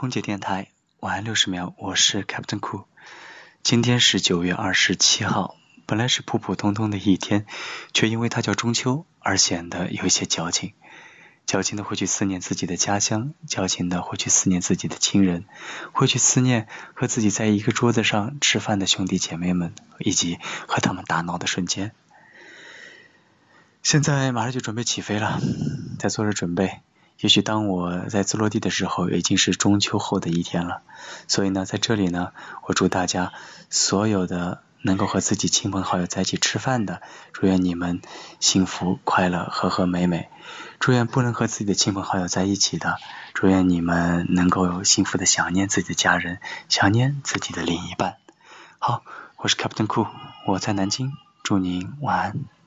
空姐电台晚安六十秒，我是 Captain Cool。今天是九月二十七号，本来是普普通通的一天，却因为它叫中秋而显得有一些矫情。矫情的会去思念自己的家乡，矫情的会去思念自己的亲人，会去思念和自己在一个桌子上吃饭的兄弟姐妹们，以及和他们打闹的瞬间。现在马上就准备起飞了，在做着准备。也许当我在自落地的时候，已经是中秋后的一天了。所以呢，在这里呢，我祝大家所有的能够和自己亲朋好友在一起吃饭的，祝愿你们幸福快乐和和美美。祝愿不能和自己的亲朋好友在一起的，祝愿你们能够幸福的想念自己的家人，想念自己的另一半。好，我是 Captain Cool，我在南京，祝您晚安。